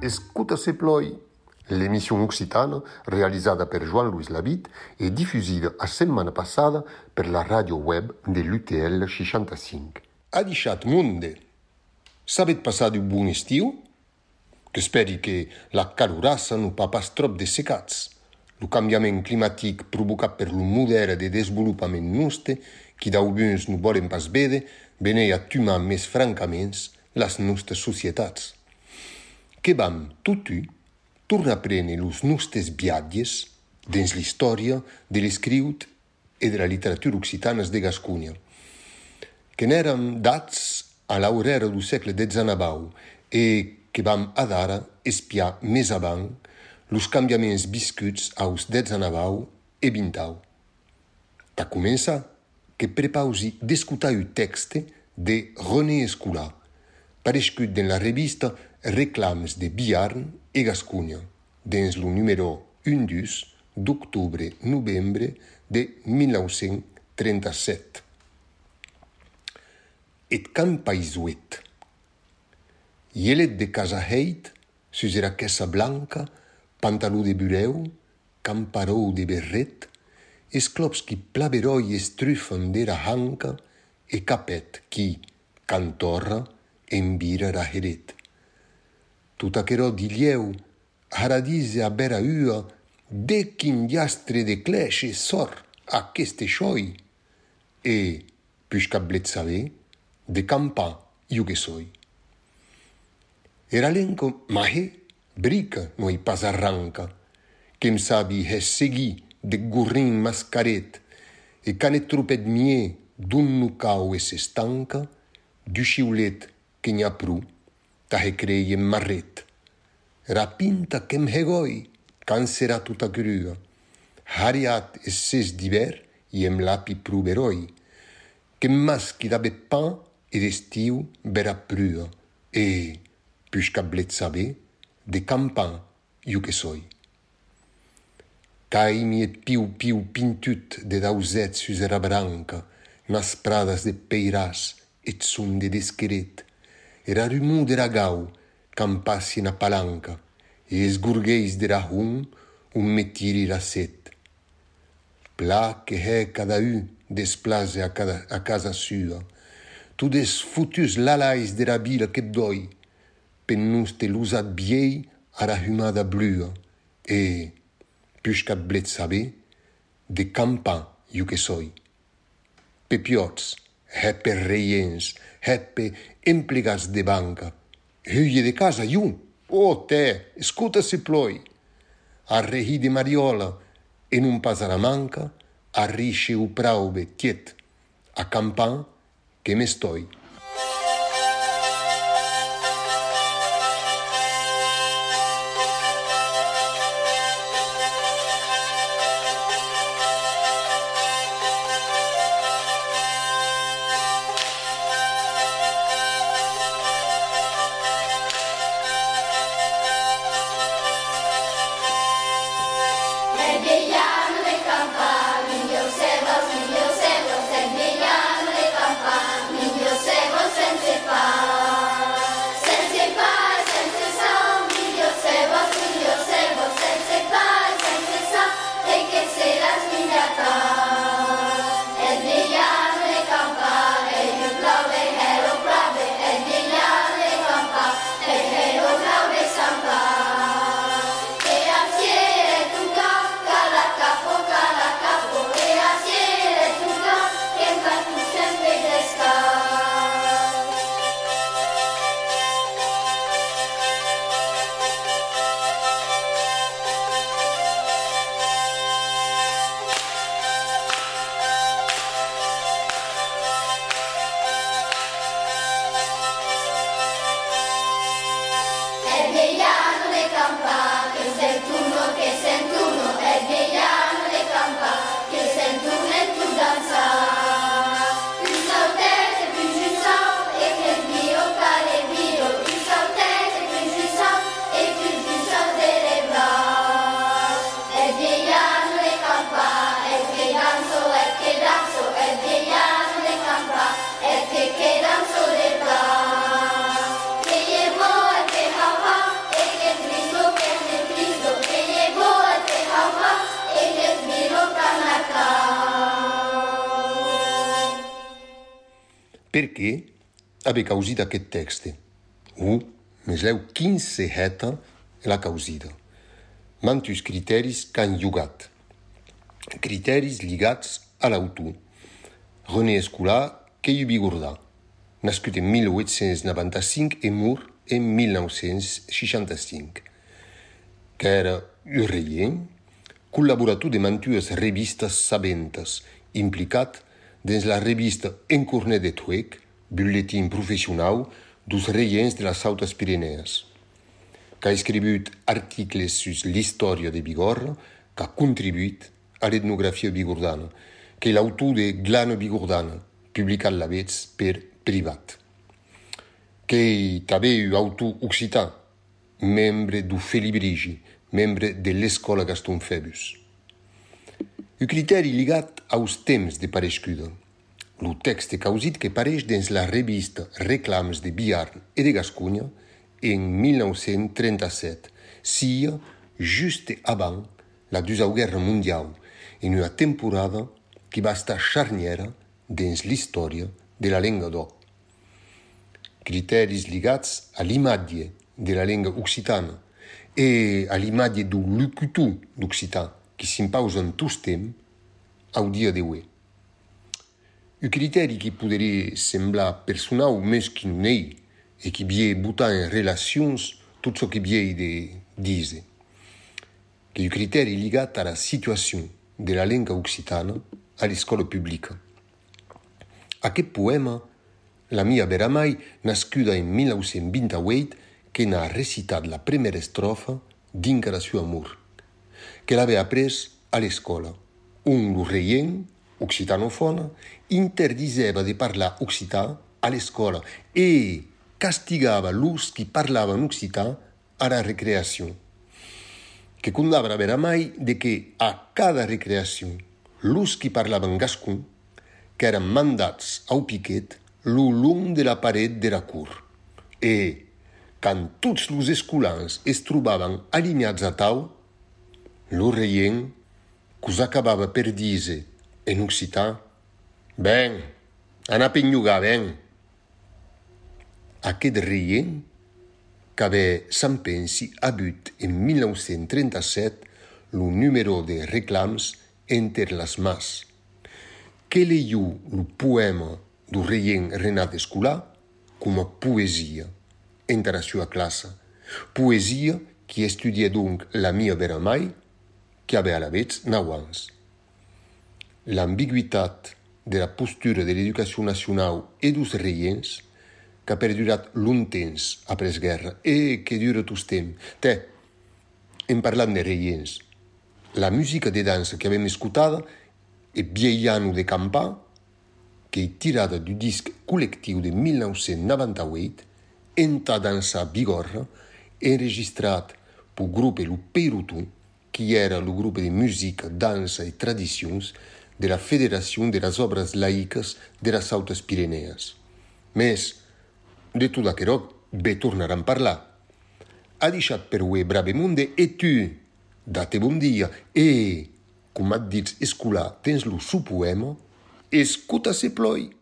Escuta se ploi. L'émission occitane, realizzata per Jean-Louis Labitte e diffusa la settimana passata per la radio web dell'UTL 65. Ha diciato monde. Sapete passare un buon estiu? Que speri que la calorassa non pa pas trop de secats. Lo cambiament climatic provocat per lo model de desenvolupament nostre, qui d'auguns non volen pas vede, venei a tumar més francaments las nostres societats. Que vam, tutu, torna a prendre los nostres viatges dins l'història de l'escriut e de la literatura occitana de Gascunya, que n'érem dats a l'aurera do segle XIX e que vam adara espiar més avant los cambiaments viscuts aos XIX e XX. Ta comença que prepausi d'escutar un texte de René Escolar, parescut dans la revista Reclams de Biarn e Gascunya, dins lo numero 1 d'octubre-novembre de 1937. Et can paisuet. Yelet de casa heit, sus era quèssa blanca, pantalou de bureu, camparou de berret, esclops qui plaveroi estrufen d'era hanca e capet qui, cantorra, envira ra heret. Tot aquerò dilieu, haradise a bèra ua, de quin diastre de clèche sor aqueste xoi. E, puisca blet sabé, de campa iugue soi era lenca mahe brica no ei pas arranca quen sabi he segui de gorrin mascaret e can e tropèt mie d'un nucau e s'estanca du xiulet que n'a pru ta he crei en marret. Rapinta qu'em hegoi can serà tota crua hariat e ses d'hivern i em lapi pruberoi que masqui d'abe pan e d'estiu vera prua e eh, puisqu'à blet sabé, de campan, you que soy. Cai mi et piu piu pintut de dauzet suzera branca, nas pradas de peiras et son de desqueret, era rumu de la gau, campassi na palanca, e esgurgueis de la hum, un metiri la set. Pla que he cada u desplace a, cada, a casa sua, tu desfutus lalais de la vila que doi, pennus te lusat biei a la humada blua, e, puiscat blet saber, de campan iu que soi. Pepiots, heppe reiens, heppe emplegats de banca, hüie de casa iu, o oh, te, escuta se ploi. A rehi de mariola, e non pas a la manca, a risce u praube tiet, a campan che me perché ave causita aquest texte. U, mes leu 15 heta la causida. Mantus criteris qu'han jugat. Criteris ligats a l'autor. René Escolar, que Bigordà, nascut en 1895 e mor en 1965, que era urreient, collaborator de mantues revistas sabentes, implicat dins la revista Encornet de Tuec, butlletin professional dos reients de les Altes Pirinees, que ha escrit articles sur l'història de Bigorra, que ha contribuït a l'etnografia bigordana, que l'autor de Glano Bigordana, publicat la vez per privat. Que també un autor occitan, membre du Felibrigi, membre de l'escola Gaston Febus. Criteri ligat aos temps de parescuda. Lo texte causit que pareix dins la revista Reclams de Biarn e de Gascunha en 1937, sia just avant la Deuxième Guerra Mundial, en una temporada que va estar charniera dins l'història de la lenga d'or. Criteris ligats a l'imatge de la lenga occitana e a l'imatge du locutor d'occitan que s'impausen tous temps au dia d'avui. Un criteri qui podria semblar personal més que non ei e qui vie botar en relacions tot ce que vie de dire. Que un criteri ligat a la situació de la lenga occitana a l'escola publica. Aquest poema, la mia vera mai, nascuda en 1928, que n'ha recitat la primera estrofa dinca la sua amor, que l'aveva après a l'escola. Un l'urreient, occitanofona, interdiseva de parlar occità a l'escola e castigava l'us qui parlaven occità a la recreació. Que condava vera mai de que a cada recreació l'us qui parlaven gascun, que eren mandats au piquet long de la paret de la cur. E, quan tots los escolans es trobaven alineats a tau, lo reien, cusacabava per dise e nuxità, ben, anapignuga ben. A che rien, qu'avait sans pensi a but en 1937 lo numero de reclams entre las mas. Che leiu lo poema do reien Renat Esculà como poesia entre la sua classe, poesia qui estudia donc la mia vera mai, que avait a la vez nauans. L'ambigüitat de la postura de l'educació nacional e dos reients que ha perdurat temps après guerra e que dura tot temps. Té, en parlant de reients, la musica de dansa che abbiamo ascoltato è Bieiano de Campà, che è tirata du disc collettivo del 1998, Enta Dansa Bigorra, enregistrato per gruppo Luperutu, que era o grupo de música, dança e tradições da Federação das Obras Laicas das Altas Altes Mas, Més, de tot aquerò bé a falar. Ha deixat per uè bravemunde e tu, date bon dia, e, com et dits escolar, tens lo supoemo, escuta se ploi.